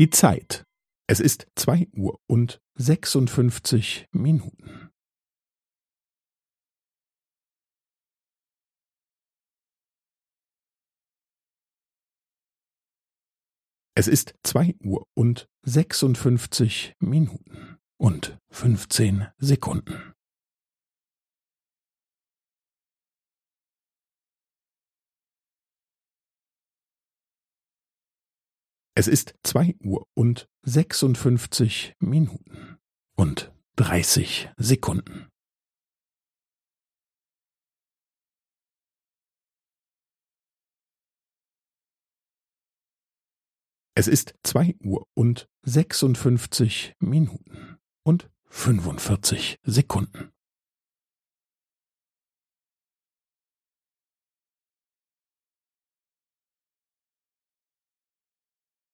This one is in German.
Die Zeit. Es ist zwei Uhr und sechsundfünfzig Minuten. Es ist zwei Uhr und sechsundfünfzig Minuten und fünfzehn Sekunden. Es ist zwei Uhr und sechsundfünfzig Minuten und dreißig Sekunden. Es ist zwei Uhr und sechsundfünfzig Minuten und fünfundvierzig Sekunden.